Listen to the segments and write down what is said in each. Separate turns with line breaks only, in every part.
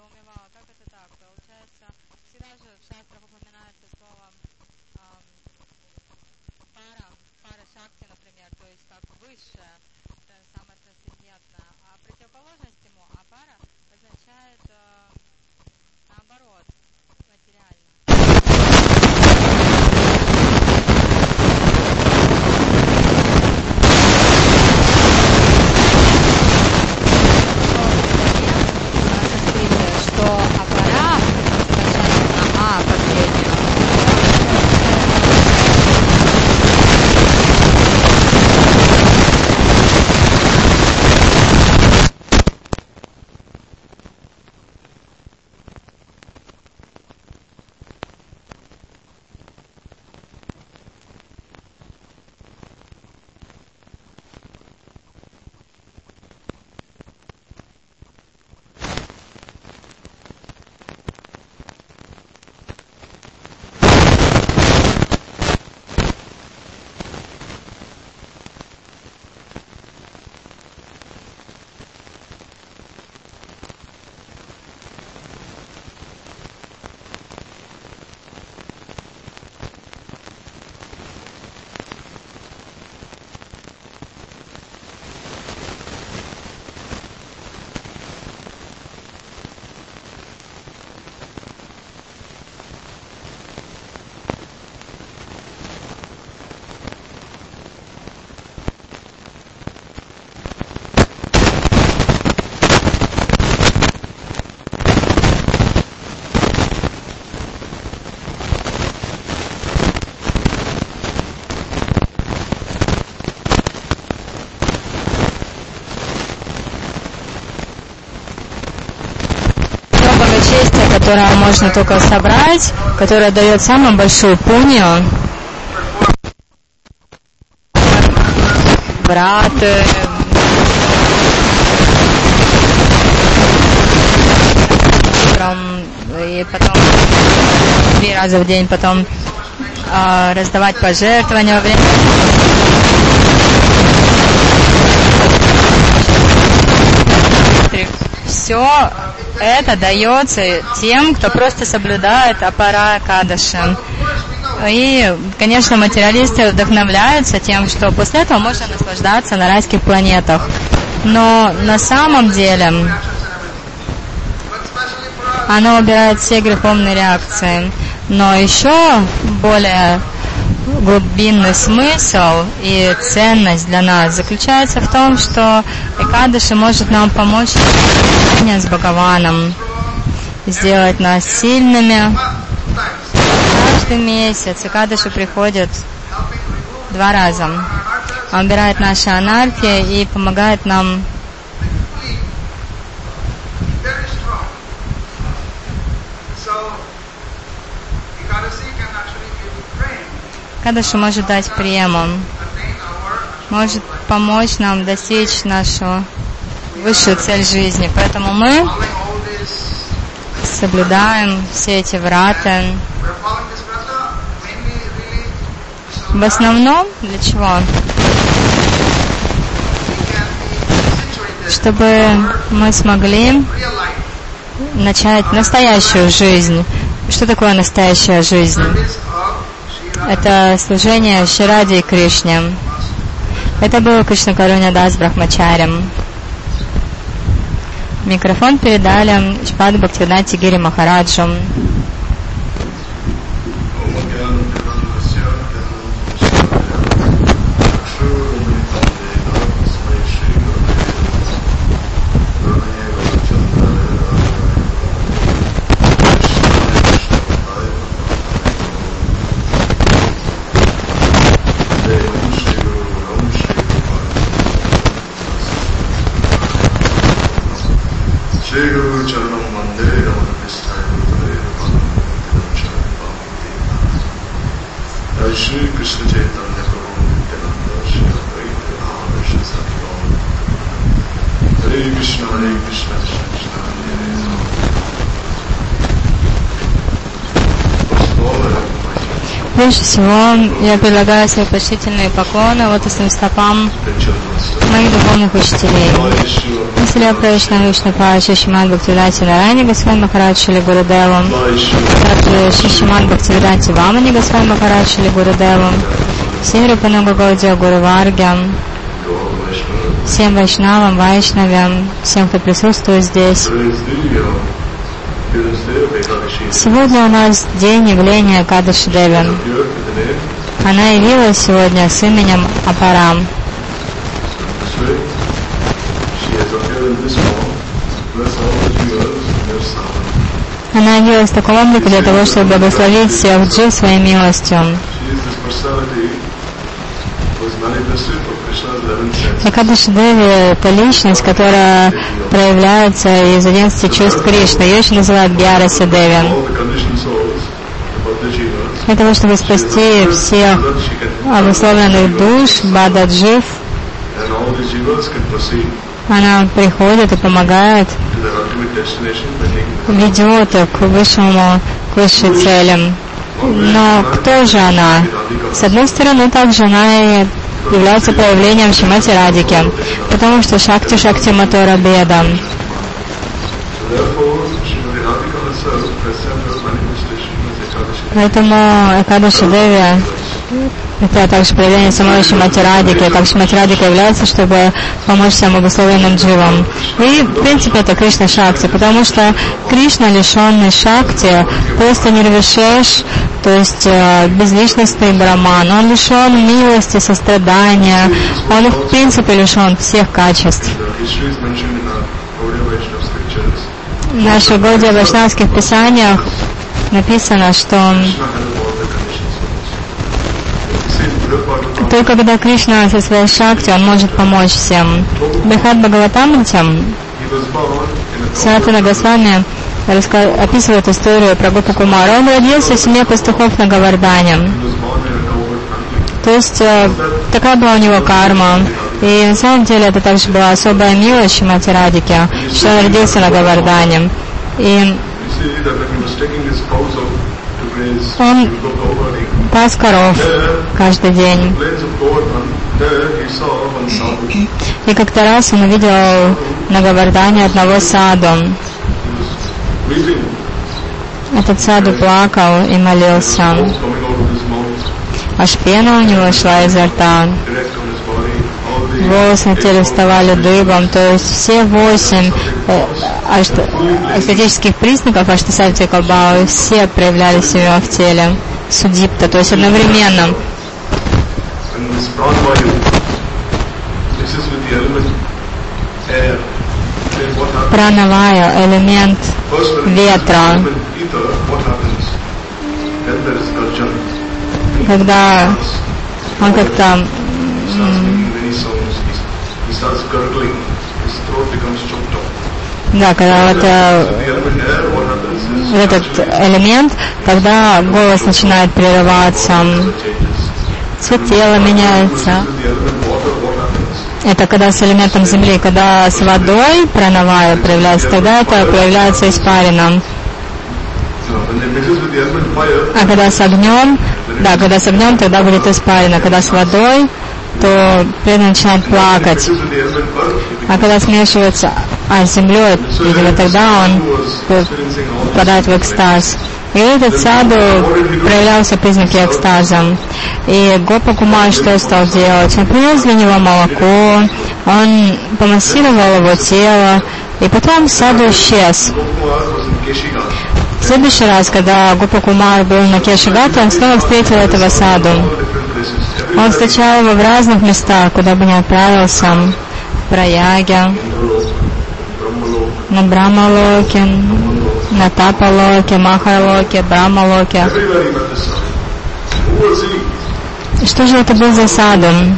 недоумевала, как это так. Получается, всегда же в шастрах упоминается слово ам, пара, пара шакти, например, то есть как высшее, самое трансцендентное. А противоположность ему, а пара означает э, наоборот, которое можно только собрать, которое дает самую большую пунию, брат, э, и потом три раза в день, потом а, раздавать пожертвования во время. Все это дается тем, кто просто соблюдает аппара Кадаши. И, конечно, материалисты вдохновляются тем, что после этого можно наслаждаться на райских планетах. Но на самом деле оно убирает все греховные реакции. Но еще более глубинный смысл и ценность для нас заключается в том, что Экадыши может нам помочь в общении с Бхагаваном, сделать нас сильными. Каждый месяц Экадыши приходит два раза. Он убирает наши анархии и помогает нам Кадыши может дать
our
может помочь нам достичь нашу высшую цель жизни. Поэтому мы соблюдаем все эти врата. В основном для чего? Чтобы мы смогли начать настоящую жизнь. Что такое настоящая жизнь? Это служение Ширади и Кришне. Это был Кришна Каруня Дас Брахмачарем. Микрофон передали Шпад Бхактивиданти Гири Махараджу.
Hare Основа
Прежде всего, я предлагаю свои почтительные поклоны лотосным стопам моих духовных учителей. Василия Правична Вишна Пача Шиман Бхактивидати Нарани Госвами Махарадж
by Sri
Также Шишиман Бхактивидати Вамани Госвами Махарадж Шили Гурудевом. Всем Рупануга Гаудия Гуру Варгям. Всем Вайшнавам, Вайшнавям, всем, кто присутствует здесь. Сегодня у нас день явления Кадаши Деви.
Appeared with the name
Она явилась сегодня с именем Апарам. Она явилась в таком облике для того, чтобы благословить джив своей милостью.
She is this personality who is manifested for Krishna's 11 senses.
Акадаши Деви – это личность, которая проявляется из 11 чувств Кришны. Ее еще называют Бьяраси Деви. Для того, чтобы спасти всех обусловленных душ, Бададжив, она приходит и помогает, ведет к высшему, к высшей целям. Но кто же она? С одной стороны, также она и является проявлением Шимати Радики, потому что Шакти Шакти Матора Беда. Поэтому Экадаши Деви это также проявление самой Шимати Радики. Так Шимати является, чтобы помочь всем обусловленным дживам. И, в принципе, это Кришна Шакти, потому что Кришна, лишенный Шакти, просто нирвишеш, то есть э, безличностный браман. Он лишен милости, сострадания. Он, в принципе, лишен всех качеств. В наших Гаудия Вайшнавских писаниях написано, что Только когда Кришна со своей шакти, он может помочь всем. Бхат Бхагаватамритям Санатана Госвами описывает историю про Гопу Кумара. Он родился в семье пастухов на Гавардане. То есть э, такая была у него карма. И на самом деле это также была особая милость Шимати Радики, что он родился на Гавардане. И Он- пас коров каждый день. И как-то раз он увидел на Гавардане одного саду. Этот саду плакал и молился. Аж пена у него шла изо рта. Волосы на теле вставали дыбом. То есть все восемь э, ашт- эстетических признаков Аштасати Калбау все проявлялись у него в теле. Судипта, то есть одновременно. Пранавая, элемент ветра. Когда он как-то. Да, когда вот э, этот элемент, тогда голос начинает прерываться, цвет тела меняется. Это когда с элементом земли, когда с водой пранавая проявляется, тогда это проявляется
fire,
А когда с огнем, да, когда с огнем, тогда будет испарина. Когда с водой, то преданный начинает плакать. А когда смешивается а, с землей, видимо, тогда он впадает в экстаз. И этот саду проявлялся признаки экстаза. И Гопа Кумар что стал делать? Он принес для него молоко, он помассировал его тело, и потом саду исчез. В следующий раз, когда Гопа Кумар был на Кешигате, он снова встретил этого саду. Он встречал его в разных местах, куда бы ни отправился. В Праяге,
Indrolok, Brahmalok,
на Брамалоке, на Тапалоке, Махалоке, Брамалоке.
everywhere he met the sun. Who was he?
И Что же это был за
Jayanta.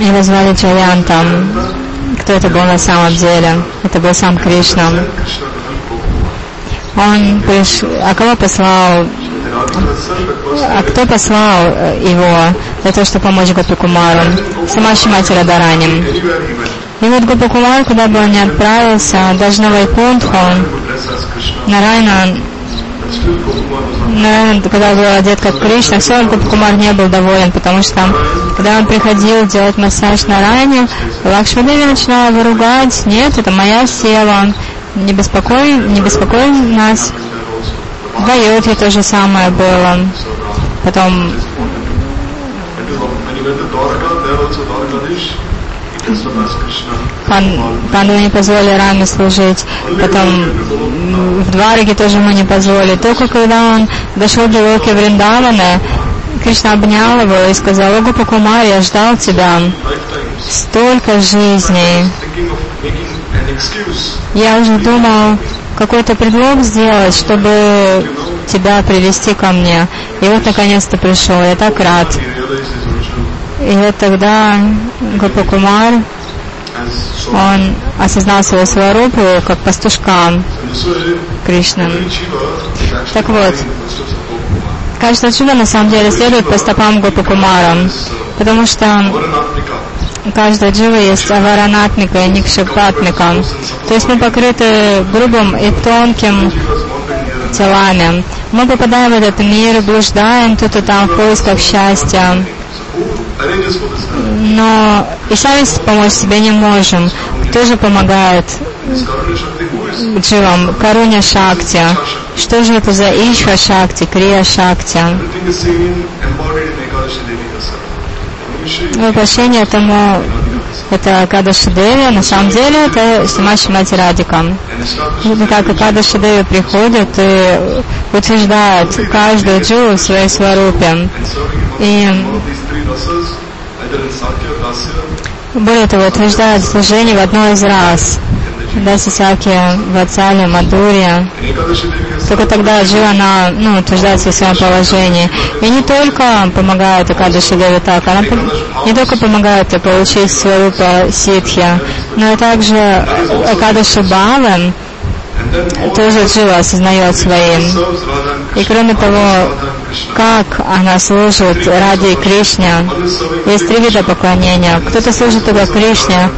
Его звали Чаянтам. Кто это был на самом деле? Это был сам Кришна. Он приш... А кого послал? А кто послал его для того, чтобы помочь Гопикумару? Сама Шимати Радарани. И вот Гопикумар, куда бы он ни отправился, даже на Вайкунтху,
he would dress as Krishna.
на Райна,
But still Gopkumar was not
на Райна, когда был одет как Кришна, все равно Гопикумар не был доволен, потому что когда он приходил делать массаж на ране, Лакшмадеви начинала его ругать, нет, это моя села, не беспокой, не беспокой нас. В Айодхе то же самое было. Потом Панду не позволили Раме служить. Потом в Двараге тоже ему не позволили. Только когда он дошел до Локи Вриндавана, Кришна обнял его и сказал, «О, Гопакумар, я ждал тебя столько жизней. Я уже думал какой-то предлог сделать, чтобы тебя привести ко мне. И вот наконец-то пришел. Я так рад. И вот тогда Гопакумар,
as so.
он осознал свою сварупу как пастушка
actually
Так вот. Каждое чудо на самом деле следует по стопам Гопакумара, потому что каждая джива есть аваранатмика и никшапатмика. То есть мы покрыты грубым и тонким телами. Мы попадаем в этот мир, блуждаем тут и там в поисках счастья, но и сами помочь себе не можем. Кто же помогает дживам? Каруня Шакти. Что же это за Ишва Шакти, Крия Шакти? Воплощение тому это Кадаши Деви, на самом деле это Симаши Мати Радика. как Кадаши Деви приходит и утверждает каждую дживу в своей сварупе. И более того, утверждает служение в одной из раз. Даси Саки, Вацали, Мадурия.
in Ekadashi Devi herself,
Только тогда Джива, она ну, утверждается в своем положении. И не только помогает Акадаши Деви так, она не только помогает получить свою ситхи, но и также
then all
тоже Джива осознает своим. И кроме того, как она служит ради Кришне, есть три вида поклонения. Кто-то служит только Кришне,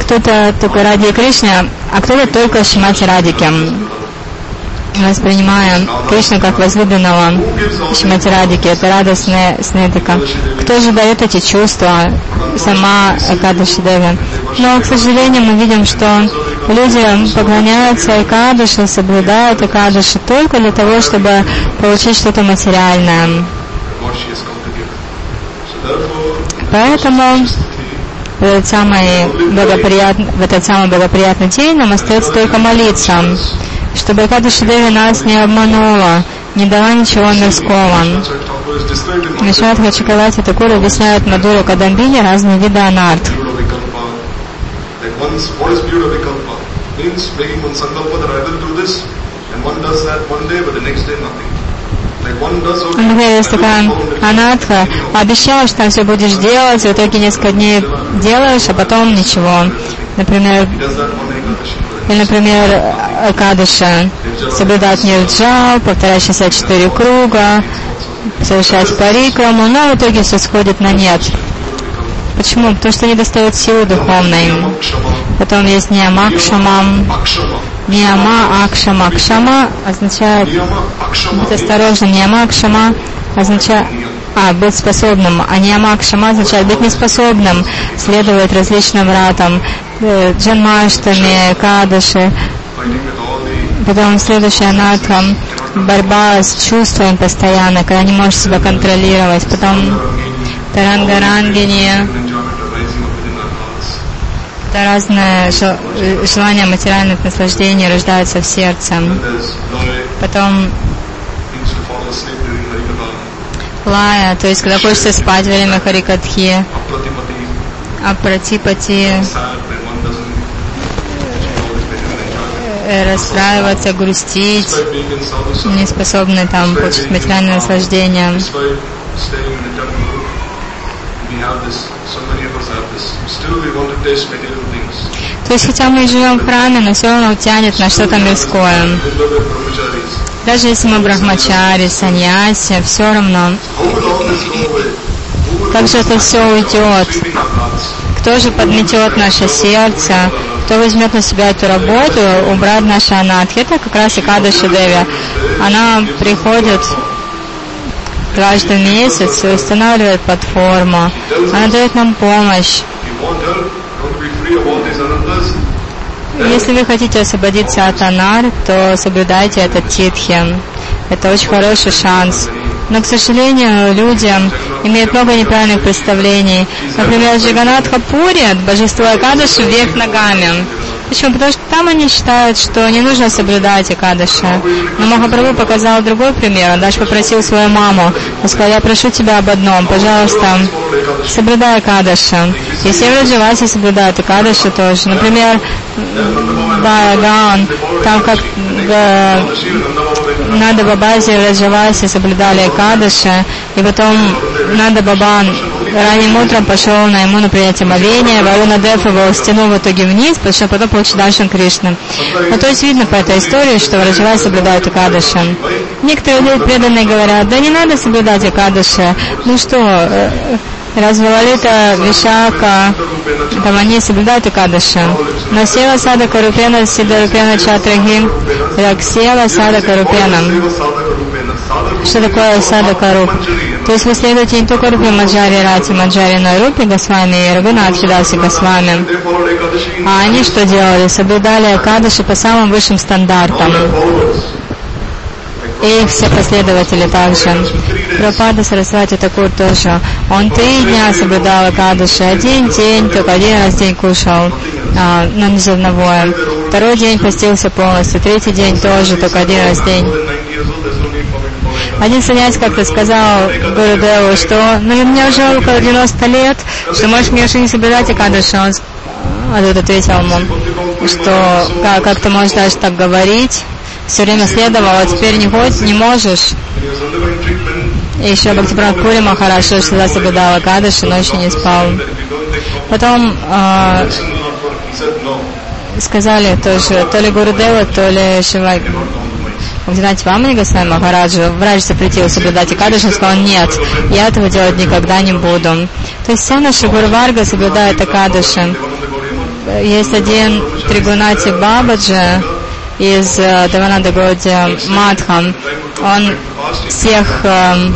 кто-то только ради Кришны, а кто-то только Шимати Радики, воспринимая Кришну как возлюбленного Шимати Радики. Это радостная снетика. Кто же дает эти чувства? Сама Экадаши Деви. Но, к сожалению, мы видим, что люди поклоняются Экадаши, соблюдают Экадаши только для того, чтобы получить что-то материальное. Поэтому в этот самый благоприятный, в этот самый благоприятный день нам остается только молиться, чтобы Кадыши Деви нас не обманула, не дала ничего мирского.
Sri Thakur is described in one
Вишвадха Чакалати Такур объясняет Мадуру Кадамбини разные виды анарт.
Means making one sankalpa that I will do this, and one does that one day, but the next day nothing.
Например, есть такая анатха, обещаешь, что там все будешь делать, в итоге несколько дней делаешь, а потом ничего. Например, или, например, Акадыша, соблюдать нирджал, повторять 64 круга, совершать парикраму, но в итоге все сходит на нет. Почему? Потому что не достает силы духовной. Потом есть Ниямакшама.
Akshama.
Нияма Акшама. Кшама означает быть осторожным. Ниямакшама означает а, быть способным. А Ниямакшама означает быть неспособным, следовать различным ратам. Э, Джанмаштами, Кадыши. Потом следующая анатха борьба с чувством постоянно, когда не можешь себя контролировать. Потом тарангарангини, это разное жел- э, желание материальных наслаждений рождается в сердце. Потом лая, то есть когда хочется спать во время харикатхи, апратипати, э, расстраиваться, грустить, не способны там получить материальное наслаждение. То есть хотя мы и живем в храме, но все равно тянет на что-то мирское. Даже если мы брахмачари, саньяси, все равно. Как же это все уйдет? Кто же подметет наше сердце? Кто возьмет на себя эту работу, убрать наши анатхи? Это как раз и Кадыши Деви. Она приходит дважды в месяц и устанавливает платформу. Она дает нам помощь. Если вы хотите освободиться от анар, то соблюдайте этот титхи. Это очень хороший шанс. Но, к сожалению, люди имеют много неправильных представлений. Например, Джаганатха Пури, божество Акадыши, вверх ногами. Почему? Потому что там они считают, что не нужно соблюдать Акадыши. Но Махапрабху показал другой пример. Он даже попросил свою маму. Он сказал, я прошу тебя об одном, пожалуйста, соблюдай Акадыши. И все Раджаваси соблюдают Акадыши тоже. Например, Байагаон, там как э, Нада Бабази и Раджаваси соблюдали Акадыши, и потом Нада Бабан ранним утром пошел на ему на принятие омовения, Варуна Дев его стянул в итоге вниз, потому что потом получил Даршан Кришны. Ну, то есть видно по этой истории, что Раджаваси соблюдают Акадыши. Некоторые люди преданные говорят, да не надо соблюдать Акадыши. Ну что, э, разве Лалита, Вишака, там они соблюдают Акадыши. Но Сева Сада Карупена, Сида Рупена Чатрахи, Раксева Сада Карупена. Что такое Сада Каруп? То есть вы следуете не только Рупе Маджари Рати Маджари, но и Рупе Госвами и Рагунат Хидаси Госвами. А они что делали? Соблюдали Акадыши по самым высшим стандартам. И все последователи также. Пропада Сарасвати Такур тоже. Он три дня соблюдал Акадыши. Один день, только один раз день кушал, а, но не зерновое. Второй день постился полностью. Третий день тоже, только один раз день.
More than 90 years old, there's no need for him to follow Ekadashi.
Один саньясь как-то сказал Гурудеву, что ну мне уже около 90 лет, что можешь мне уже не соблюдать Акадыши. Он а тут ответил ему, что как, как ты можешь даже так говорить, все время следовал, а теперь не хоть не можешь. И еще Бхактипрат Пури Махараш всегда соблюдал Акадыши, ночью не спал. Потом э, сказали тоже, то ли Гурудева, то ли Шивай, Бхактинати Вамани Госвами Махараджу, врач запретил соблюдать Акадыши, он сказал, нет, я этого делать никогда не буду. То есть вся наша Гурварга соблюдает
Gauriya
Есть один Тригунати Бабаджи из э, Мадхам. Он всех эм,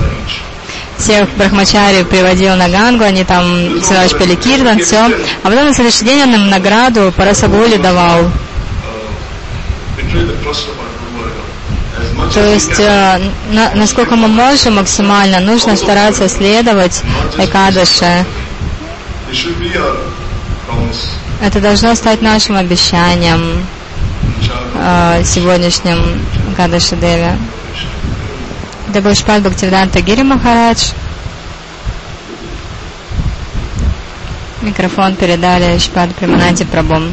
всех брахмачари приводил на Гангу, они там всегда пели киртан, все. А потом на следующий день он им награду Парасагули давал. То есть, э, на- насколько мы можем максимально, нужно стараться следовать
promise.
Это должно стать нашим обещанием э, сегодняшнем Экадыше Деве. Это был Шпад Бхактивиданта Гири Махарадж. Микрофон передали Шпад Примананти Прабом.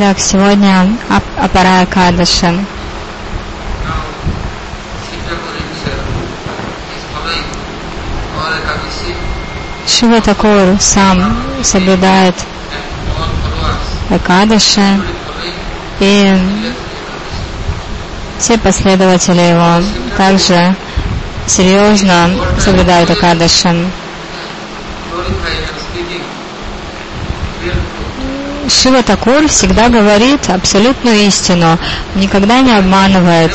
Так, сегодня Ап- Апарая Кадыши. Шива Такур сам соблюдает Экадыши, и все последователи его также серьезно соблюдают Экадыши. Шива Такур всегда говорит абсолютную истину, никогда не обманывает.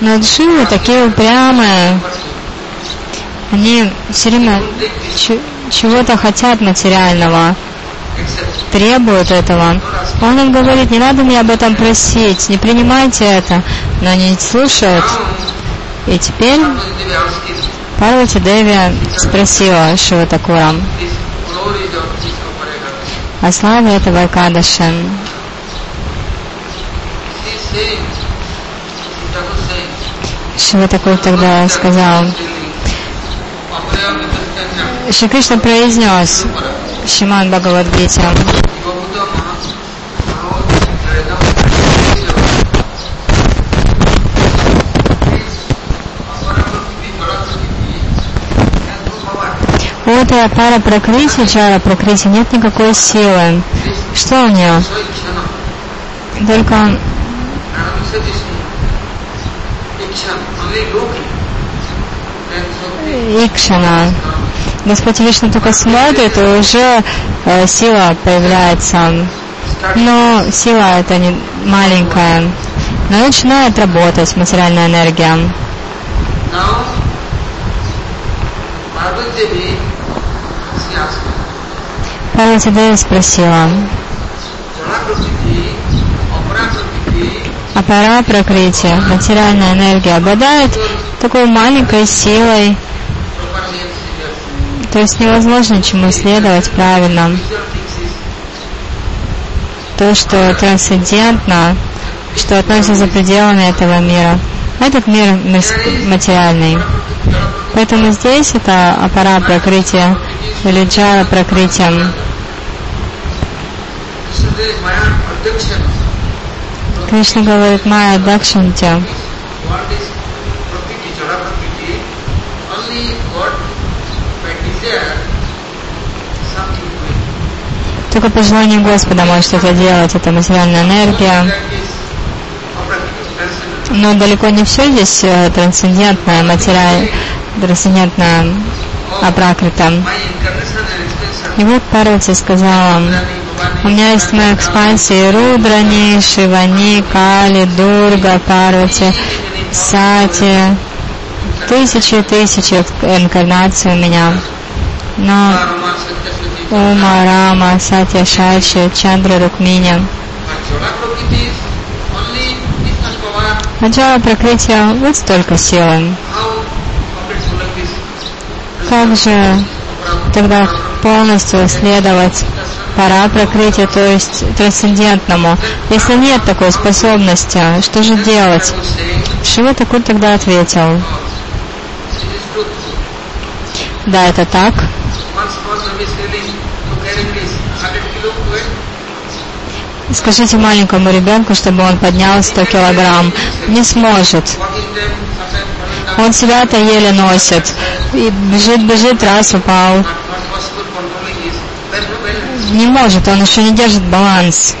Но дживы такие упрямые, они все время чего-то хотят материального, требуют этого. Он им говорит, не надо меня об этом просить, не принимайте это. Но они не слушают. И теперь Парвати Деви спросила Шива Такура
this glory of this Upara Ekadashi.
о славе этого Экадаши.
She is saying, Sita was saying,
Шива Такур тогда сказал, Шри Кришна произнес Шиман Бхагавадгите, у этой пара прокрити, чара прокрити, нет никакой силы. Что у нее? Только Икшана. Господь Вишну только смотрит, и уже э, сила появляется. Но сила это не маленькая. Но начинает работать материальная энергия.
Now,
Парвати Деви спросила, а пора прокрытия, материальная энергия обладает такой маленькой силой, то есть невозможно чему следовать правильно. То, что трансцендентно, что относится за пределами этого мира. Этот мир материальный. Поэтому здесь это аппара прокрытия или джара прокрытием. Кришна говорит Майя Дакшанти. Только по желанию Господа может это делать, это материальная энергия. Но далеко не все здесь э, трансцендентное, материальное, трансцендентное апракрита. И вот Парвати сказала, у меня есть мои экспансии Рудрани, Шивани, Кали, Дурга, Парвати, Сати. Тысячи и тысячи инкарнаций у меня. Но. Ума, Рама, Сатя, Шачи, Чандра,
power.
Начало прокрытия вот столько силы. Как же тогда полностью следовать пора прокрытия, то есть трансцендентному. Если нет такой способности, что же делать? Шива Такур тогда ответил, да, это так.
One small baby is feeling to carry this 100 kilo weight.
Скажите маленькому ребенку, чтобы он поднял 100 килограмм. Не сможет. Он себя-то еле носит. И бежит, бежит, раз упал. Не может, он еще не держит баланс.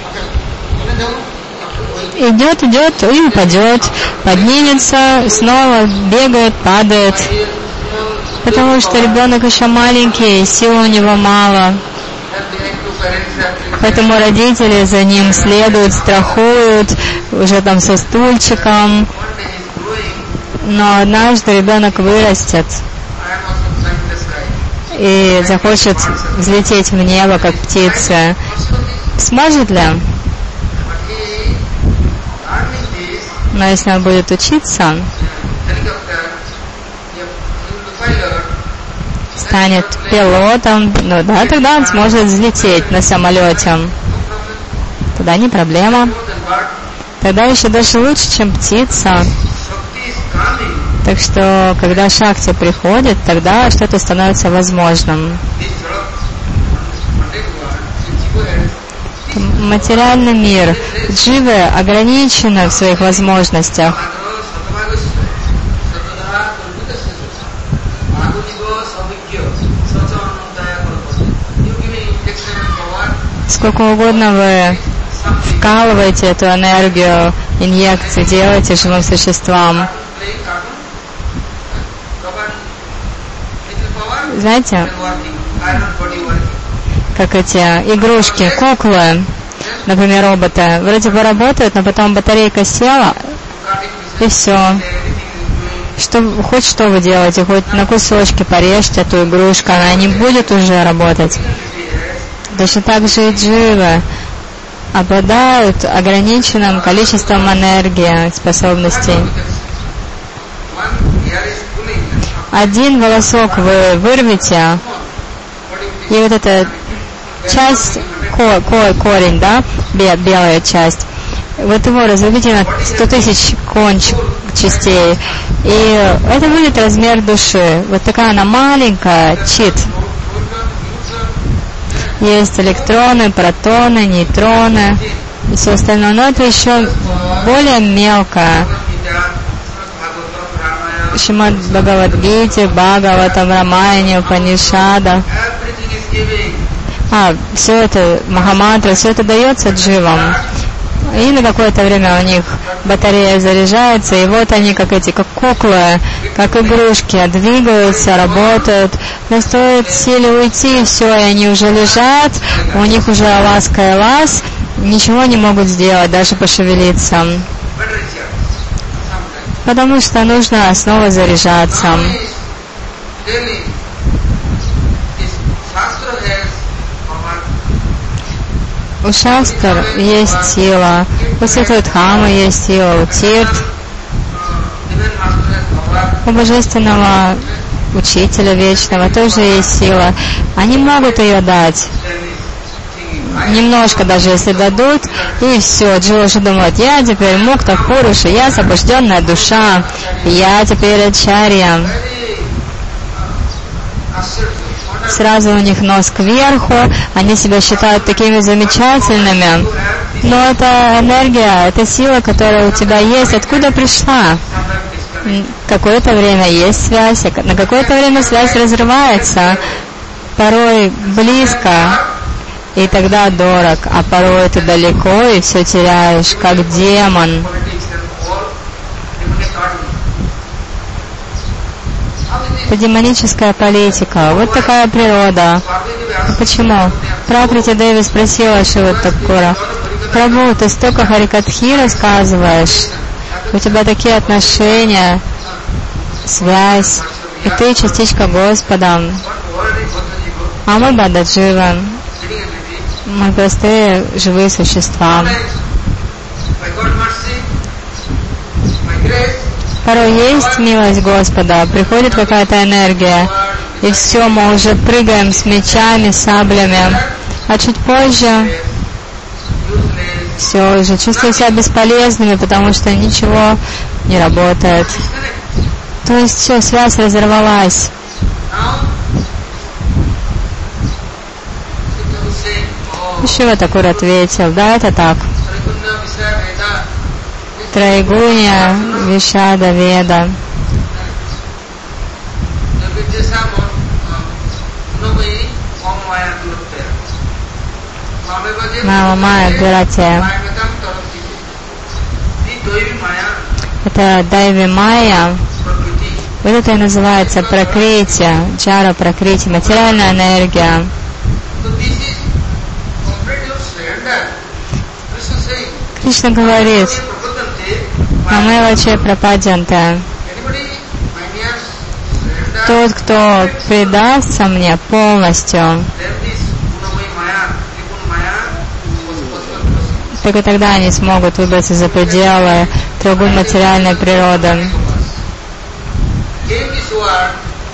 Идет, идет и упадет. Поднимется, снова бегает, падает. Потому что ребенок еще маленький, сил у него мало. Поэтому родители за ним следуют, страхуют, уже там со стульчиком. Но однажды ребенок вырастет и захочет взлететь в небо, как птица. Сможет ли?
this,
Но если он будет учиться, станет пилотом, ну да, тогда он сможет взлететь на самолете. Тогда не проблема. Тогда еще даже лучше, чем птица. Так что, когда Шакти приходит, тогда что-то становится возможным. Материальный мир, дживы ограничены в своих возможностях. Сколько угодно вы вкалываете эту энергию, инъекции делаете живым существам. Знаете, как эти игрушки, куклы, например, роботы, вроде бы работают, но потом батарейка села, и все. Что, хоть что вы делаете, хоть на кусочки порежьте эту игрушку, она не будет уже работать. Точно так же и дживы обладают ограниченным количеством энергии, способностей.
One hair is pulling.
Один волосок вы вырвете, и вот эта часть, ко- ко- корень, да, бе- белая часть, вот его разрубите на 100 тысяч конч частей, и это будет размер души. Вот такая она маленькая, чит. Есть электроны, протоны, нейтроны и все остальное, но это еще более мелкое. Шимад Бхагавадгите, Бхагаватам, Рамайне, Панишада. А, все это, Махамантра, все это дается дживам. И на какое-то время у них батарея заряжается, и вот они, как эти, как куклы, как игрушки, двигаются, работают. Но стоит силе уйти, все, и они уже лежат, у них уже ласка и лаз, ничего не могут сделать, даже пошевелиться. Потому что нужно снова заряжаться. У Шастр есть сила, у Ситвидхама есть сила, у Тирт, у Божественного Учителя Вечного тоже есть сила. Они могут ее дать.
Then is thinking, I
Немножко даже если дадут, и все, уже думает, я теперь мукта Пуруша, я освобожденная душа, я теперь Ачарья. Сразу у них нос кверху, они себя считают такими замечательными. Но это энергия, это сила, которая у тебя есть, откуда пришла? Какое-то время есть связь, на какое-то время связь разрывается, порой близко, и тогда дорог, а порой это далеко, и все теряешь, как демон. Это демоническая политика. Вот такая природа. Почему? Праприти Деви спросила Шива Такура, «Прабу, ты столько харикатхи рассказываешь, у тебя такие отношения, связь, и ты частичка Господа. А мы Бададживан, мы простые живые существа. Порой есть милость Господа, приходит какая-то энергия, и все, мы уже прыгаем с мечами, саблями, а чуть позже все уже чувствую себя бесполезными, потому что ничего не работает. То есть все, связь разорвалась. Шива такой ответил, да, это так. Трайгуня, Вишада, Веда. Мама Майя Гуратия. Это Дайви Майя. Вот это и называется прокрытие, чара прокрытие, материальная энергия. Кришна говорит, Мамелаче Прападжанта. Тот, кто предастся мне полностью, только тогда они смогут выбраться за пределы треугольной материальной природы.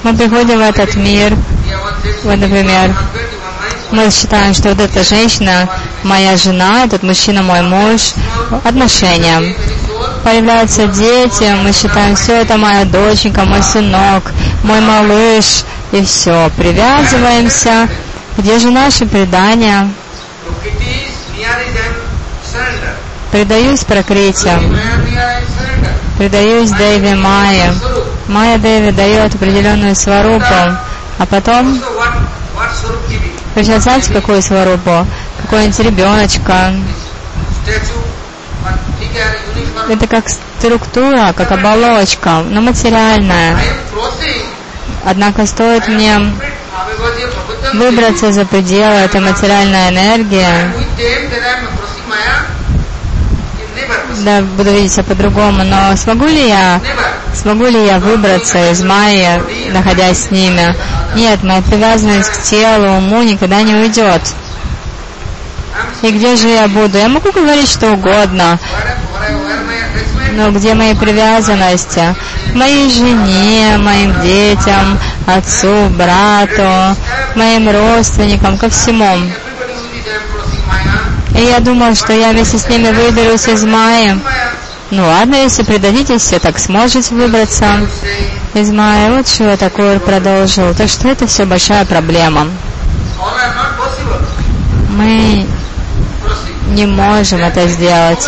Мы приходим в этот мир, вот, например, мы считаем, что вот эта женщина моя жена, этот мужчина мой муж, отношения. Появляются дети, мы считаем, все это моя доченька, мой сынок, мой малыш, и все, привязываемся. Где же наши предания? Предаюсь прокрытиям, предаюсь Деви Майе. Майя Деви дает определенную сварупу, а потом вы знаете, какую сварупу? Какой-нибудь ребеночка. Это как структура, как оболочка, но материальная. Однако стоит мне выбраться за пределы этой материальной энергии, да, буду видеть себя по-другому, но смогу ли я, смогу ли я выбраться из Майи, находясь с ними? Нет, моя привязанность к телу, уму никогда не уйдет. И где же я буду? Я могу говорить что угодно, но где мои привязанности? Моей жене, моим детям, отцу, брату, моим родственникам, ко всему. И я думал, что я вместе с ними выберусь из Майи. Ну ладно, если предадитесь, все так сможете выбраться из Майи. Вот что такое продолжил. Так что это все большая проблема. Мы не можем это сделать.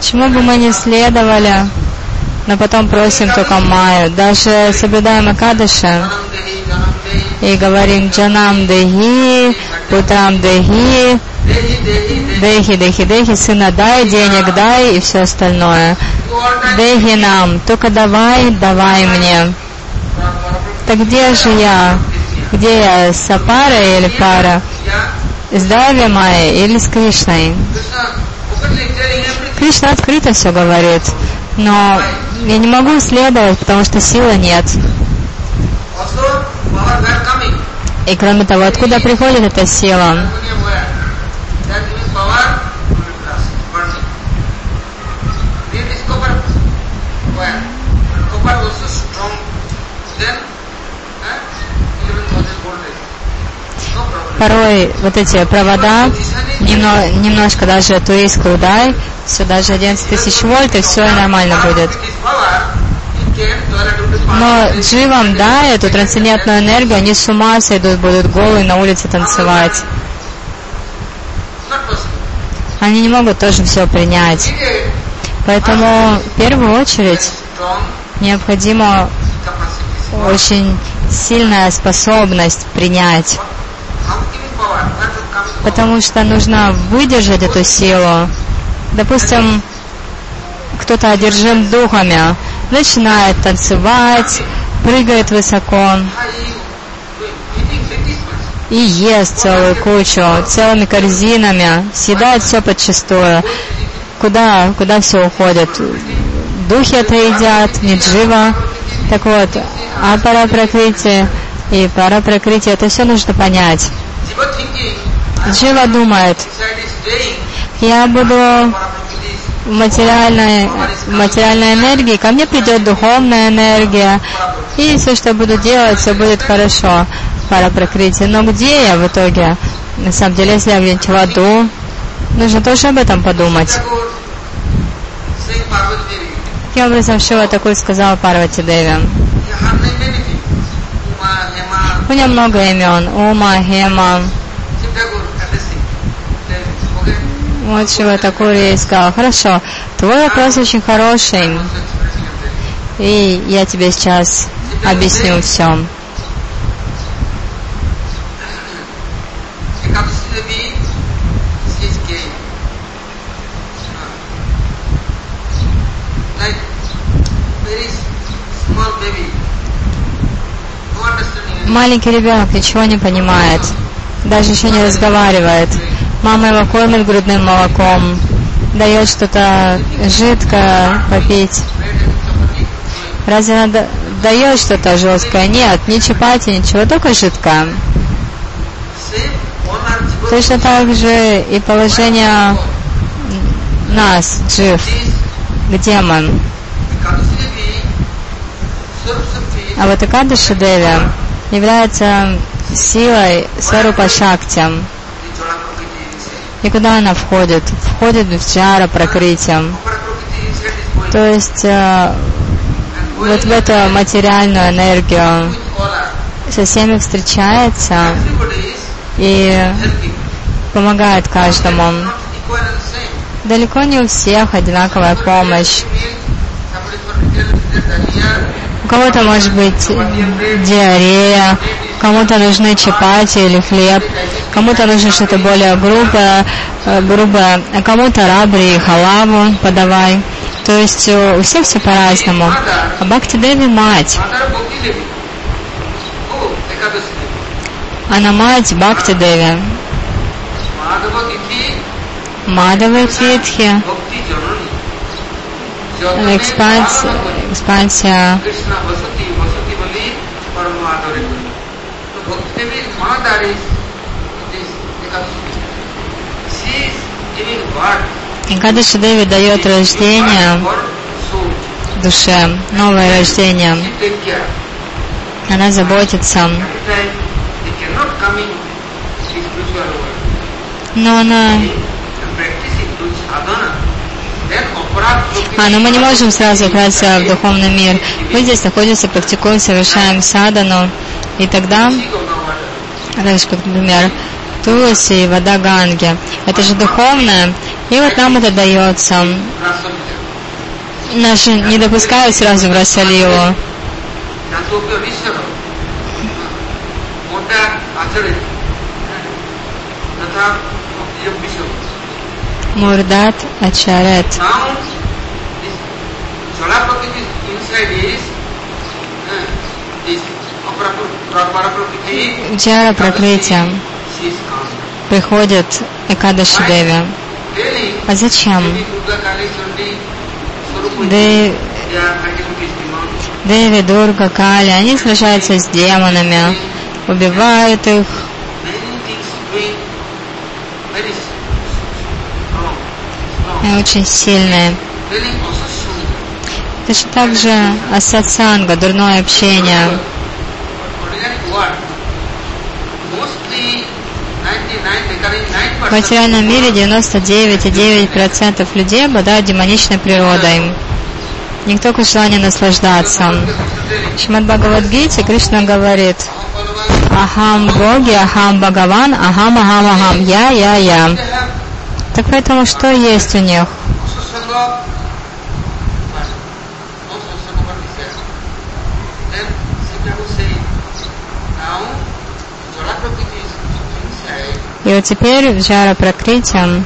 Чему бы мы ни следовали, но потом просим только Майю. Даже соблюдаем Акадыша и говорим Джанам Дехи, Путрам Дехи, Дехи, Дехи, Дехи, сына дай, денег дай и все остальное. Дехи нам, только давай, давай мне. Так где же я? Где я, с Апарой или Пара? С Дави Майей или с Кришной? Кришна открыто все говорит, но я не могу следовать, потому что силы нет. И кроме того, откуда приходит эта сила? Порой вот эти провода, немного, немножко даже туристку удай, все даже 11 тысяч вольт, и все нормально будет. Но дживам, да, эту трансцендентную энергию, они с ума сойдут, будут голые на улице танцевать. Они не могут тоже все принять. Поэтому в первую очередь необходима очень сильная способность принять потому что нужно выдержать эту силу. Допустим, кто-то одержим духами, начинает танцевать, прыгает высоко и ест целую кучу, целыми корзинами, съедает все подчистую. Куда, куда все уходит? Духи это едят, ниджива. Так вот, а пара прокрытия и пара прокрытия, это все нужно понять. Джива думает, я буду в материальной, материальной энергии, ко мне придет духовная энергия, и все, что буду делать, все будет хорошо. Пара прокрытия. Но где я в итоге? На самом деле, если я где-нибудь в аду, нужно тоже об этом подумать. Таким образом, Шива такой сказал Парвати Деви. У нее много имен. Ума, Хема. Такой ей сказал. Хорошо, твой вопрос очень хороший, и я тебе сейчас объясню все. Маленький ребенок ничего не понимает, даже еще не разговаривает. Мама его кормит грудным молоком, дает что-то жидкое попить. Разве она да- дает что-то жесткое? Нет, ни чапати, ничего, только жидкое. Точно так же и положение нас, джив, где мы. А вот Акадыши Деви является силой Сварупа Шакти.
the Jala Prakriti is saying.
И куда она входит? Входит в джара прокрытием. То есть э, вот в эту материальную энергию со всеми встречается и помогает каждому. Далеко не у всех одинаковая помощь. У кого-то может быть диарея, кому-то нужны чапати или хлеб, кому-то нужно что-то более грубое, э, грубое, а кому-то рабри халаву подавай. То есть э, у всех все по-разному. А Бхакти Деви мать.
Oh.
Она мать Бхакти Деви. Мадавы Титхи. Экспансия, экспансия
Bhakti Devi is mother is this Ekadasi Devi. She is giving birth
И Кадыши Деви дает рождение душе, новое рождение. Она заботится. Но она... А, но мы не можем сразу отправиться в духовный мир. Мы здесь находимся, практикуем, совершаем садану. И тогда, так же, как, например, Туласи и вода Ганги. Это же духовное. И вот нам это дается. Наши не допускают сразу в Расалилу. Мурдат Ачарет. Джара
calm.
Приходит Экадаши Деви. А зачем?
Devi Durga Kali Chandi Swarup
Де-
they are fighting with these demons.
Деви, Дурга, Кали, они сражаются с демонами, убивают их, и очень сильные. Точно так же асатсанга, дурное общение. В материальном мире 99,9% людей обладают демоничной природой. Никто только желание наслаждаться. Шримад Бхагавадгите Кришна говорит, Ахам Боги, Ахам Бхагаван, Ахам Ахам Ахам, Я, Я, Я. Так поэтому что есть у них? И вот теперь в
жара прокрытием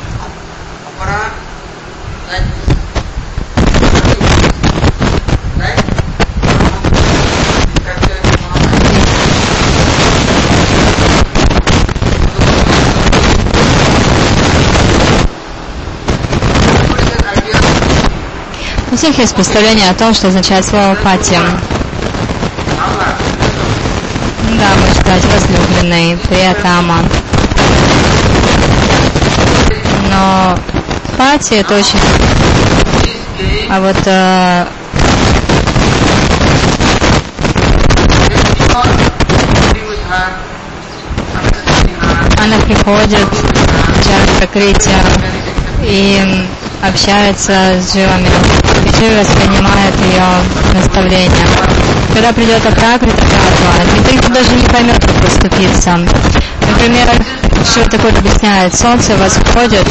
У всех есть представление о том, что означает слово пати. Да, мы читать возлюбленный, приятама. Но пати это очень... А вот э, она приходит, чар прокрытия и общается с живыми. И живы воспринимает ее наставления. Когда придет Апракрита никто даже не поймет, как поступиться. Например, что такое объясняет? Солнце восходит,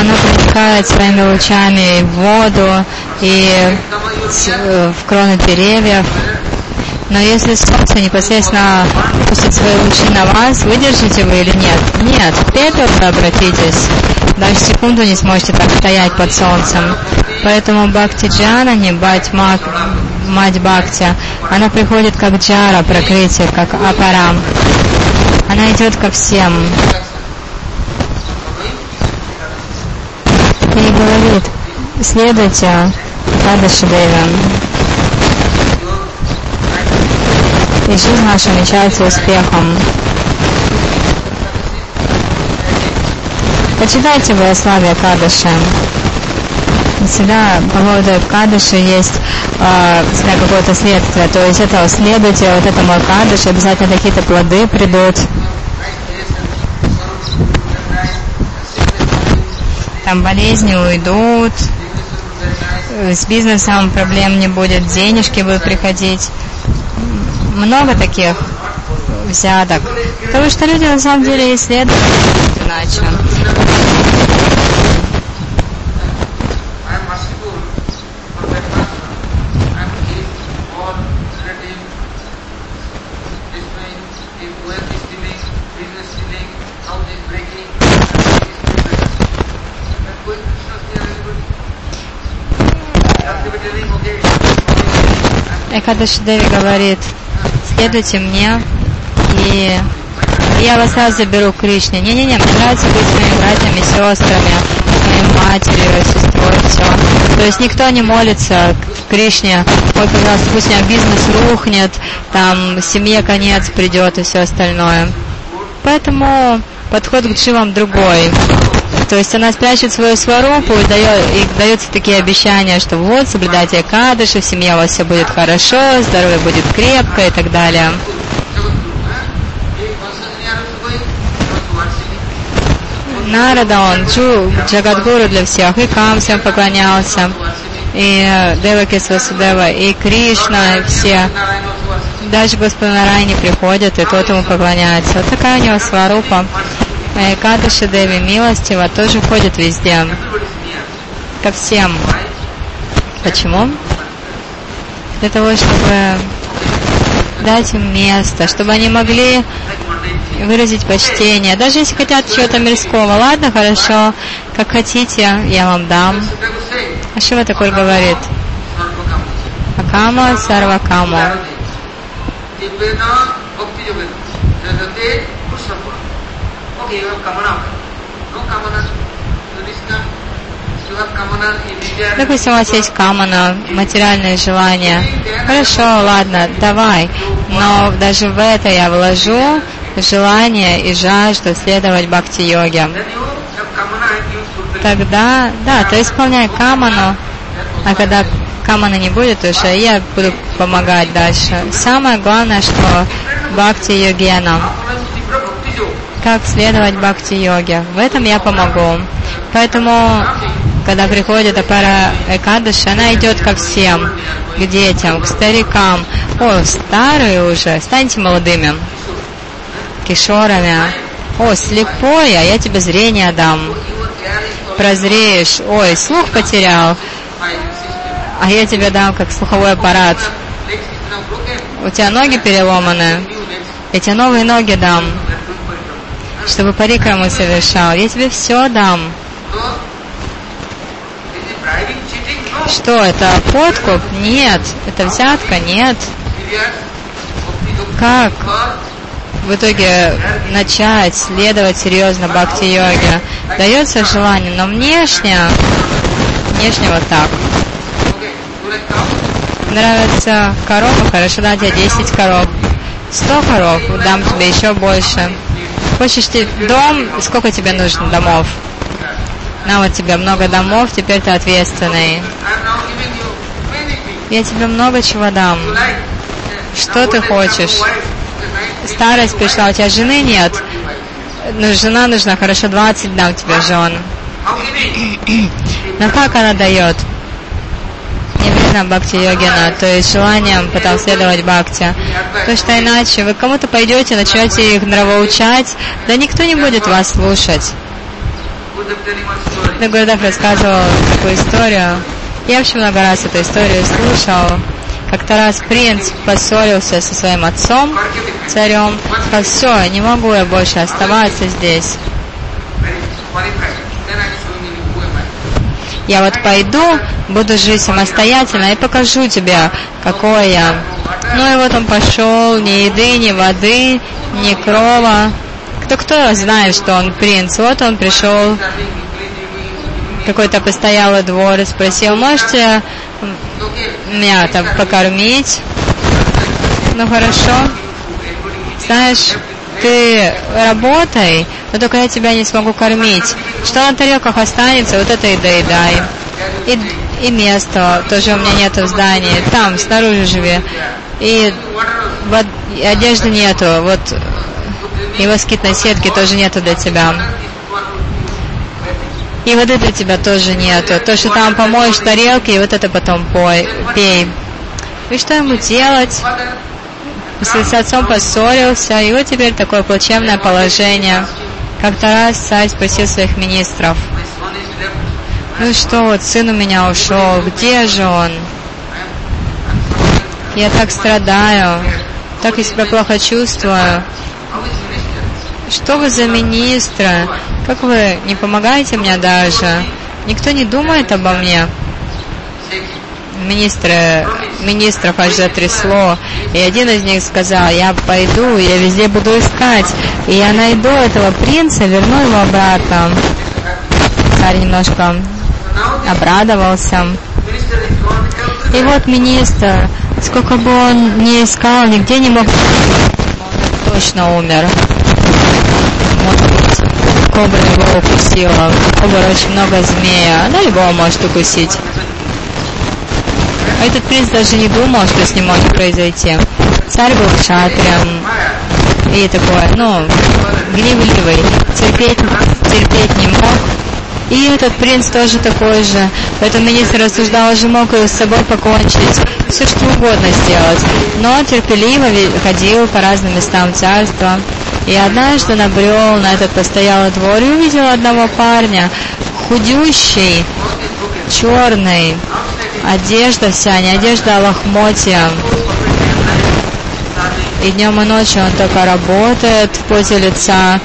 оно проникает своими лучами в воду и э, в кроны деревьев. Но если солнце непосредственно пустит свои лучи на вас, выдержите вы или нет? Нет, в пепел вы обратитесь. Даже секунду не сможете так стоять под солнцем. Поэтому Бхакти Джанани, бать мак, мать Бхакти, она приходит как джара, прокрытие, как апарам. Она идет ко всем. И говорит, следуйте Кадашидеве. И жизнь наша мечается успехом. Почитайте Бояславие Кадыша. Всегда по поводу Кадыша есть э, всегда какое-то следствие. То есть это следуйте вот этому Кадышу, обязательно какие-то плоды придут. Там болезни уйдут, с бизнесом проблем не будет, денежки будут приходить. Много таких взяток. Потому что люди на самом деле исследуют иначе. Экадаши Деви говорит, следуйте мне, и я вас сразу заберу Кришне. Не-не-не, мне нравится быть своими братьями, сестрами, моей матерью, сестрой, все. То есть никто не молится к Кришне, ой, пожалуйста, пусть у меня бизнес рухнет, там, семье конец придет и все остальное. Поэтому подход к дживам другой. То есть она спрячет свою сварупу и, и даются такие обещания, что вот, соблюдайте кадыши, в семье у вас все будет хорошо, здоровье будет крепко и так далее. Нарада, он Джу, Джагадгуру для всех, и Кам всем поклонялся, и э, Деваки Свасудева, и Кришна, и все. Даже Господа Нарайни приходят, и тот ему поклоняется. Вот такая у него сварупа. И Кадыши Деви милостива тоже ходит везде, ко всем. Почему? Для того, чтобы дать им место, чтобы они могли выразить почтение. Даже если хотят чего-то мирского, ладно, хорошо, как хотите, я вам дам. А что такой говорит? Акама сарвакама. Допустим, у вас есть камана, материальные желания. Хорошо, ладно, давай. Но даже в это я вложу желание и жажду следовать бхакти-йоге. Тогда, да, ты исполняй каману, а когда камана не будет уже, я буду помогать дальше. Самое главное, что бхакти-йогена. Как следовать бхакти-йоге. В этом я помогу. Поэтому, когда приходит Апара Экадыши, она идет ко всем, к детям, к старикам. О, старые уже, станьте молодыми кишорами. О, слепой, а я тебе зрение дам. Прозреешь. Ой, слух потерял. А я тебе дам как слуховой аппарат. У тебя ноги переломаны. Тебе новые ноги дам. Чтобы парикраму совершал. Я тебе все дам. Что, это подкуп? Нет. Это взятка? Нет. Как? в итоге начать следовать серьезно бхакти-йоге. Дается желание, но внешне, внешне вот так. Нравится корова, хорошо, дам тебе 10 коров. 100 коров, дам тебе еще больше. Хочешь ты дом, сколько тебе нужно домов? На вот тебе много домов, теперь ты ответственный. Я тебе много чего дам. Что ты хочешь? Старость пришла, у тебя жены нет. Ну, жена нужна, хорошо, 20 дам тебе жен. Но как она дает? Видно бхакти йогина, то есть желанием потом следовать бхакти. То что иначе вы кому-то пойдете, начнете их нравоучать, да никто не будет вас слушать. Нагурдав рассказывал такую историю. Я вообще много раз эту историю слушал. Как-то раз принц поссорился со своим отцом, царем, сказал, все, не могу я больше оставаться здесь. Я вот пойду, буду жить самостоятельно и покажу тебе, какой я. Ну и вот он пошел, ни еды, ни воды, ни крова. Кто-кто знает, что он принц. Вот он пришел какой-то постоялый двор и спросил, можете меня там покормить? Ну хорошо. Знаешь, ты работай, но только я тебя не смогу кормить. Что на тарелках останется, вот это и доедай. И, и место тоже у меня нету в здании, там, снаружи живи. И, вот, одежды нету, вот и москитной сетки тоже нету для тебя. И вот это тебя тоже нету. То, что там помоешь тарелки, и вот это потом пой, пей. И что ему делать? С отцом поссорился, и вот теперь такое плачевное положение. Как-то раз царь спросил своих министров, ну что, вот сын у меня ушел, где же он? Я так страдаю, так я себя плохо чувствую. Что вы за министра? Как вы не помогаете мне даже? Никто не думает обо мне. Министры, министров аж затрясло. И один из них сказал, я пойду, я везде буду искать. И я найду этого принца, верну его обратно. Царь немножко обрадовался. И вот министр, сколько бы он ни искал, нигде не мог... Точно умер кобра его укусила. Кобра очень много змея. Она любого может укусить. Этот принц даже не думал, что с ним может произойти. Царь был шатрием и такой, ну, гневливый, терпеть, терпеть не мог. И этот принц тоже такой же. Поэтому министр рассуждал, уже мог с собой покончить, все что угодно сделать. Но терпеливо ходил по разным местам царства. И однажды набрел на этот постоялый двор и увидел одного парня, худющий, черный, одежда вся, не одежда, а лохмотья. И днем и ночью он только работает в позе лица,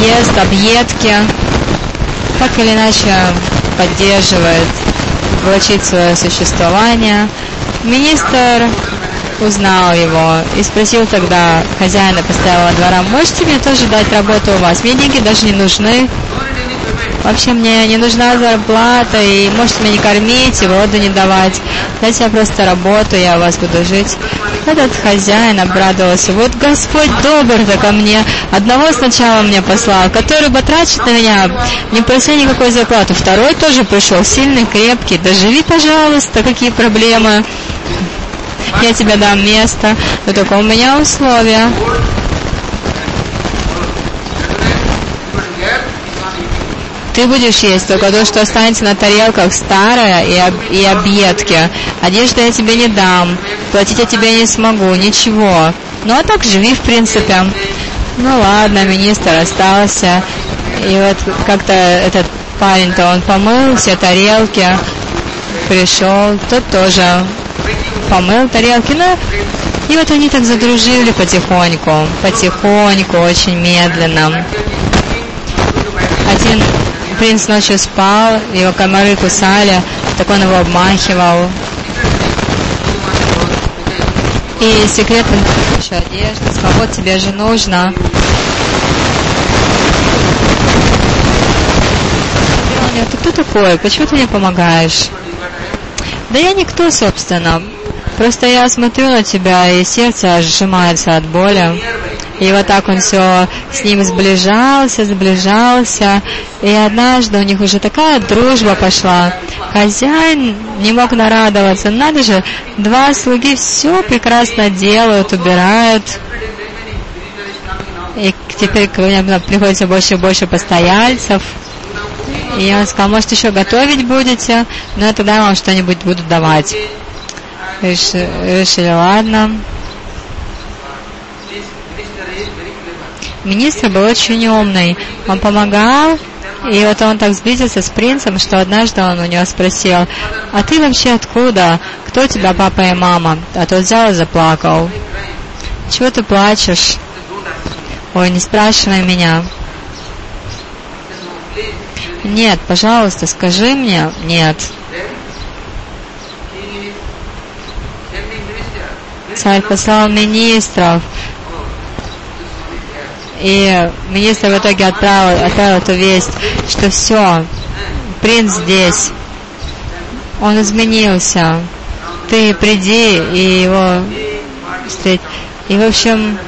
ест объедки, так или иначе поддерживает, влачит свое существование. Министр узнал его и спросил тогда хозяина постоялого двора, можете мне тоже дать работу у вас? Мне деньги даже не нужны. Вообще мне не нужна зарплата, и можете меня не кормить, и воду не давать. Дайте я просто работу, я у вас буду жить. Этот хозяин обрадовался. Вот Господь добр-то ко мне. Одного сначала мне послал, который батрачит на меня, не прося никакой зарплаты. Второй тоже пришел, сильный, крепкий. Да живи, пожалуйста, какие проблемы я тебе дам место, но только у меня условия. Ты будешь есть только то, что останется на тарелках старое и, об, и объедки. Одежды я тебе не дам, платить я тебе не смогу, ничего. Ну а так живи в принципе. Ну ладно, министр остался. И вот как-то этот парень-то он помыл все тарелки, пришел, тот тоже помыл тарелки, ну, и вот они так задружили потихоньку, потихоньку, очень медленно. Один принц ночью спал, его комары кусали, так он его обмахивал. И секретным еще сказал, вот тебе же нужно. Ты кто такой? Почему ты мне помогаешь? Да я никто, собственно. Просто я смотрю на тебя, и сердце сжимается от боли. И вот так он все с ним сближался, сближался. И однажды у них уже такая дружба пошла. Хозяин не мог нарадоваться. Надо же, два слуги все прекрасно делают, убирают. И теперь к ним приходится больше и больше постояльцев. И он сказал, может, еще готовить будете, но тогда я вам что-нибудь буду давать. Решили ладно. Министр был очень умный. Он помогал, и вот он так сблизился с принцем, что однажды он у него спросил, а ты вообще откуда? Кто у тебя папа и мама? А тот взял и заплакал. Чего ты плачешь? Ой, не спрашивай меня. Нет, пожалуйста, скажи мне. Нет. Царь послал министров. И министр в итоге отправил, отправил эту весть, что все, принц здесь, он изменился. Ты приди и его встреть. И, в общем,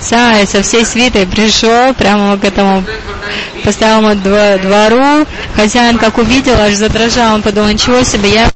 царь со всей свитой пришел прямо к этому постоялому двору. Хозяин, как увидел, аж задрожал. Он подумал, ничего себе, я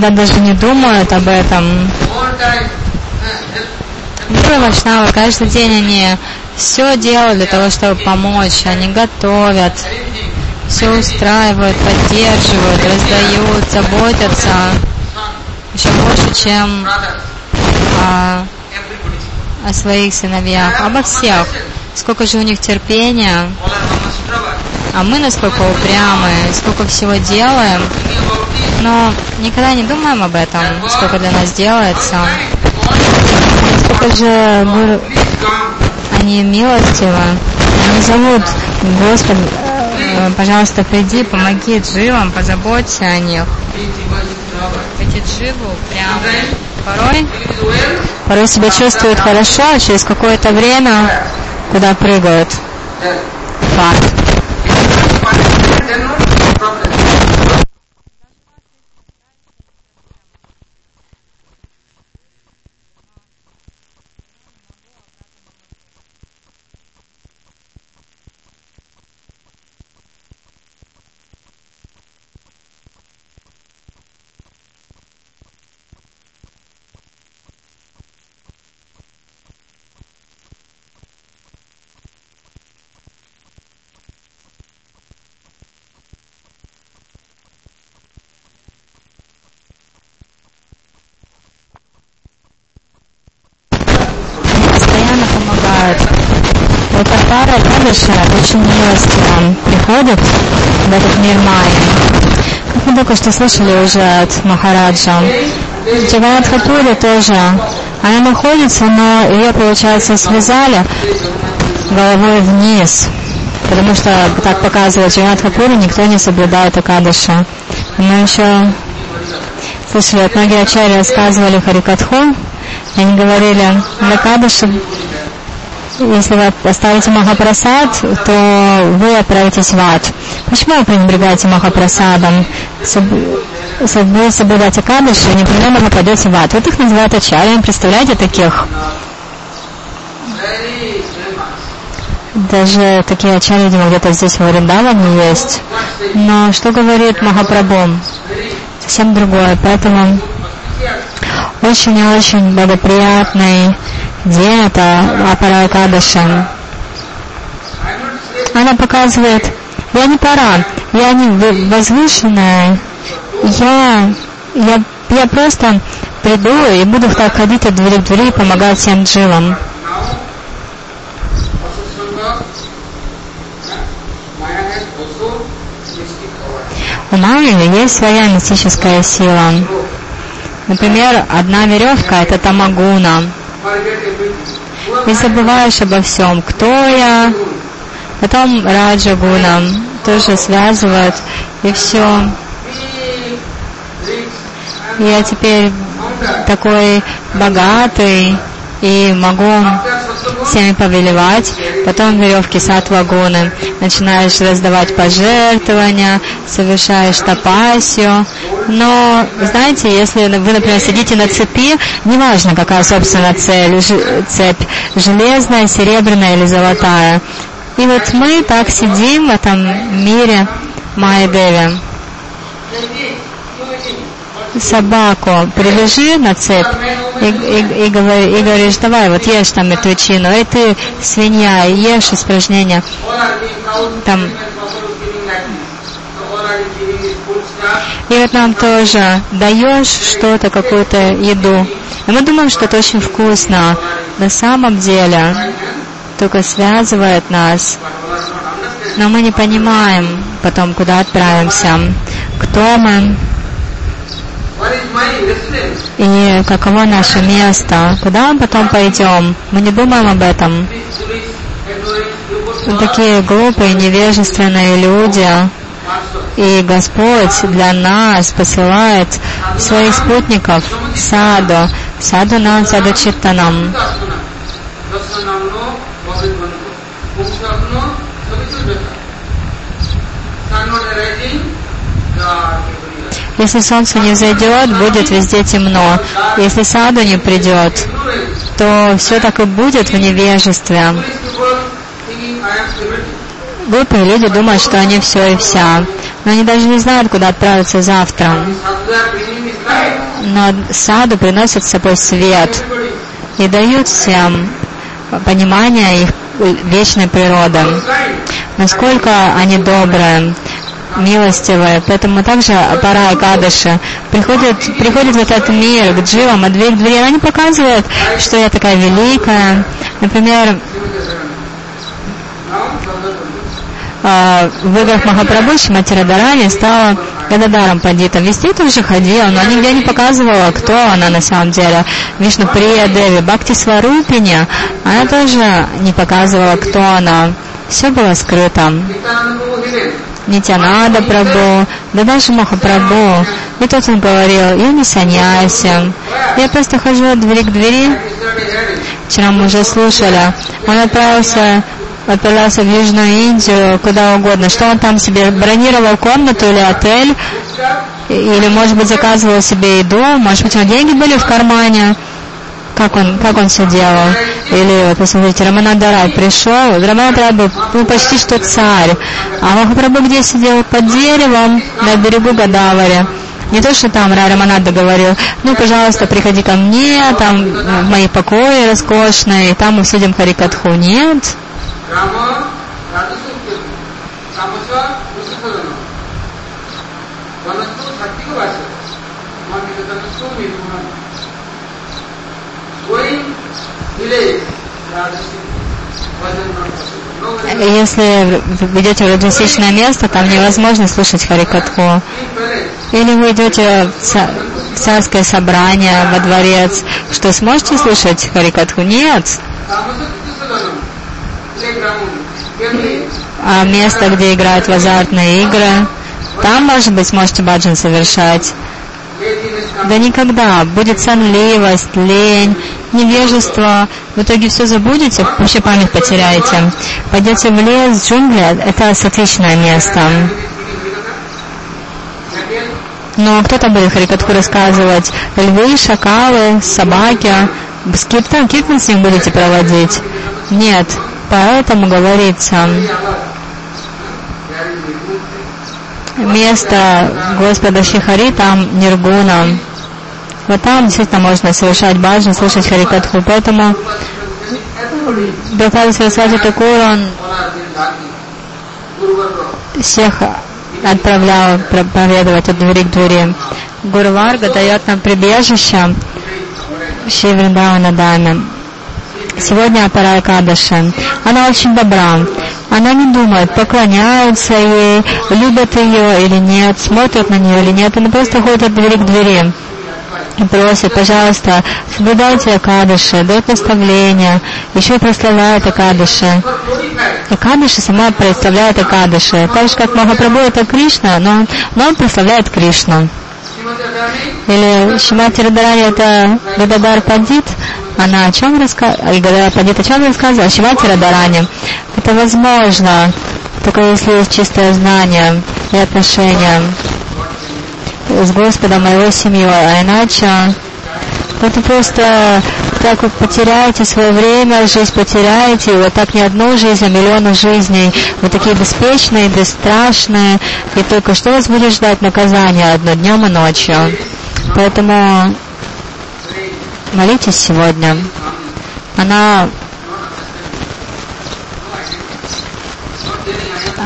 когда даже не думают об этом. Гуру Вашнава, каждый день они все делают для того, чтобы помочь. Они готовят, все устраивают, поддерживают, раздают, заботятся еще больше, чем а, о своих сыновьях, обо всех. Сколько же у них терпения, а мы насколько упрямы, сколько всего делаем, но никогда не думаем об этом, сколько для нас делается. Сколько же мы, они милостивы, они зовут, Господи, э, пожалуйста, приди, помоги дживам, позаботься о них. Эти дживы прям порой, порой себя чувствуют хорошо, а через какое-то время куда прыгают. Факт. Гадыша очень милостиво приходит в этот мир Майи. Как мы только что слышали уже от Махараджа. Джаганат Хатури тоже. Она находится, но ее, получается, связали головой вниз. потому что так показывает Джанат Хакури, никто не соблюдает Акадаша. Мы еще слышали, вот многие ачари рассказывали Харикатху, они говорили, на Акадаше, если вы оставите Махапрасад, то вы отправитесь в ад. Почему вы пренебрегаете Махапрасадом? Вы соблюдать Акадыши, непременно попадете в ад. Вот их называют ачарьями. Представляете таких? Даже такие ачарьи, видимо, где-то здесь в Вриндаване есть. Но что говорит Махапрабху? Совсем другое. Поэтому очень и очень благоприятный день это Апара Кадашем. Она показывает, я не пора, я не возвышенная, я, я, я просто приду и буду так ходить от двери к двери и помогать всем джилам. У Майи есть своя мистическая сила. Например, одна веревка – это тамагуна. И забываешь обо всем, кто я. Потом раджагуна тоже связывают, и все. Я теперь такой богатый и могу всеми повелевать, потом веревки сатвагуны, начинаешь раздавать пожертвования, совершаешь тапасию. Но, знаете, если вы, например, сидите на цепи, неважно, какая, собственно, цель, цепь, железная, серебряная или золотая. И вот мы так сидим в этом мире Майя собаку привяжи на цепь и, и, и, и говоришь, давай, вот ешь там мертвечину, эй ты, свинья, ешь испражнения. Там. И вот нам тоже даешь что-то, какую-то еду. И мы думаем, что это очень вкусно. На самом деле только связывает нас. Но мы не понимаем потом, куда отправимся, кто мы, и каково наше место, куда мы потом пойдем. Мы не думаем об этом. Такие глупые, невежественные люди. И Господь для нас посылает своих спутников саду, саду нам, саду читтанам. Если солнце не зайдет, будет везде темно. Если саду не придет, то все так и будет в невежестве. Глупые люди думают, что они все и вся. Но они даже не знают, куда отправиться завтра. Но саду приносят с собой свет и дают всем понимание их вечной природы. Насколько они добрые, милостивая. Поэтому также пора Кадыша приходит, приходит в этот мир к дживам, от дверь к двери. Она не показывает, что я такая великая. Например, а, в играх Махапрабху Шимати Дарани стала Гададаром Пандитом. Везде тоже ходила, но нигде не показывала, кто она на самом деле. Вишну Прия Деви, Бхакти Сварупиня, она тоже не показывала, кто она. Все было скрыто. Нитянада Прабу, да даже Махапрабху. И тот он говорил, я не саняся, я просто хожу от двери к двери. Вчера мы уже слушали. Он отправился отправлялся в Южную Индию, куда угодно. Что он там себе бронировал комнату или отель, или, может быть, заказывал себе еду, может быть, у него деньги были в кармане как он, как он все делал. Или вот посмотрите, Раманандарай пришел, Раманандарай был ну, почти что царь, а Махапрабху где сидел? Под деревом на берегу Гадавари. Не то, что там Рамананда говорил, ну, пожалуйста, приходи ко мне, там в мои покои роскошные, там мы судим Харикатху. Нет. Если вы идете в раджасичное место, там невозможно слушать Харикатху. Или вы идете в царское собрание, во дворец, что сможете слушать Харикатху? Нет. а место, где играют в азартные игры, там, может быть, сможете баджан совершать. Да никогда. Будет сонливость, лень, невежество. В итоге все забудете, вообще память потеряете. Пойдете в лес, джунгли, это отличное место. Но кто-то будет Харикатху рассказывать. Львы, шакалы, собаки. С киртан, с ним будете проводить? Нет. Поэтому говорится, место Господа Шихари, там Ниргуна. Там действительно можно совершать баджан, слушать Харикатху. Поэтому Бхакти Сарасвати Такур, он всех отправлял проповедовать от двери к двери. Гуру Варга дает нам прибежище Шри Вриндавана. Сегодня Апарая Кадыши. Она очень добра. Она не думает, поклоняются ей, любят ее или нет, смотрят на нее или нет. Она просто ходит от двери к двери просит, пожалуйста, соблюдайте Акадыши, дает наставления, еще и прославляет Акадыши. Акадыши сама представляет Акадыши. Так же, как Махапрабху это Кришна, но, но он прославляет Кришну. Или Шимати Радарани это Гададар Пандит, она о чем рассказывала, Гададар Пандит о чем рассказывала? О Шимати Радарани. Это возможно, только если есть чистое знание и отношение с Господом и его семьей, а иначе это просто так вот потеряете свое время, жизнь потеряете, вот так не одну жизнь, а миллионы жизней. Вы такие беспечные, бесстрашные, и только что вас будет ждать наказание одно днем и ночью. Поэтому молитесь сегодня. Она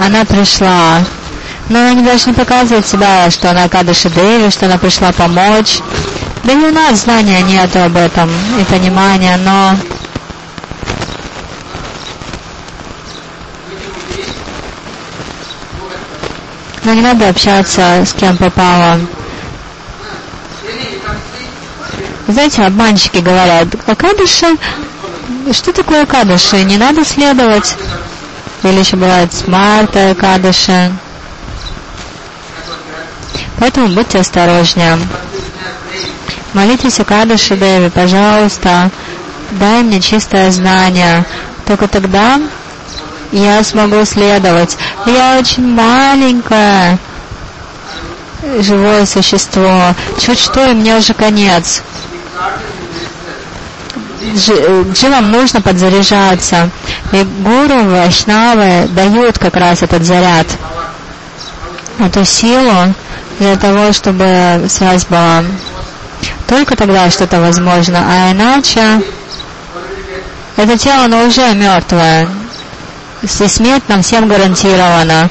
она пришла но она не должна показывать себя, что она Кадыши Деви, что она пришла помочь. Да и у нас знания нет об этом и понимания, но но не надо общаться с кем попало. Знаете, обманщики говорят, а кадыши, что такое кадыши? Не надо следовать. Или еще бывает смарта кадыши. Поэтому будьте осторожнее. Молитесь у Кадыши Деви, пожалуйста, дай мне чистое знание. Только тогда я смогу следовать. Я очень маленькое живое существо. Чуть что, и мне уже конец. Дживам нужно подзаряжаться. И гуру, вайшнавы дают как раз этот заряд, эту силу, для того, чтобы связь была. Только тогда что-то возможно, а иначе это тело, оно уже мертвое. И смерть нам всем гарантирована.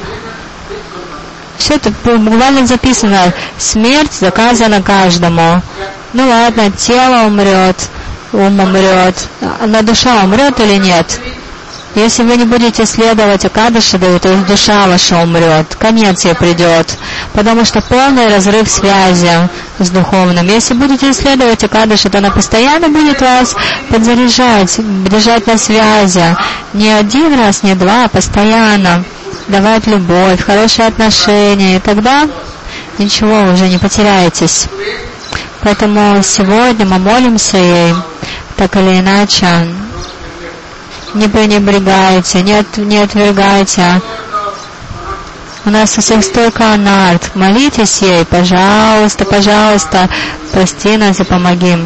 Все это буквально записано. Смерть заказана каждому. Ну ладно, тело умрет, ум умрет, на душа умрет или нет? Если вы не будете следовать Акадыши, то душа ваша умрет, конец ей придет, потому что полный разрыв связи с духовным. Если будете следовать Акадыши, то она постоянно будет вас подзаряжать, держать на связи. Не один раз, не два, а постоянно давать любовь, хорошие отношения, и тогда ничего, уже не потеряетесь. Поэтому сегодня мы молимся ей, так или иначе, не пренебрегайте, не, от, не отвергайте. У нас у всех столько анарт. Молитесь ей, пожалуйста, пожалуйста, прости нас и помоги.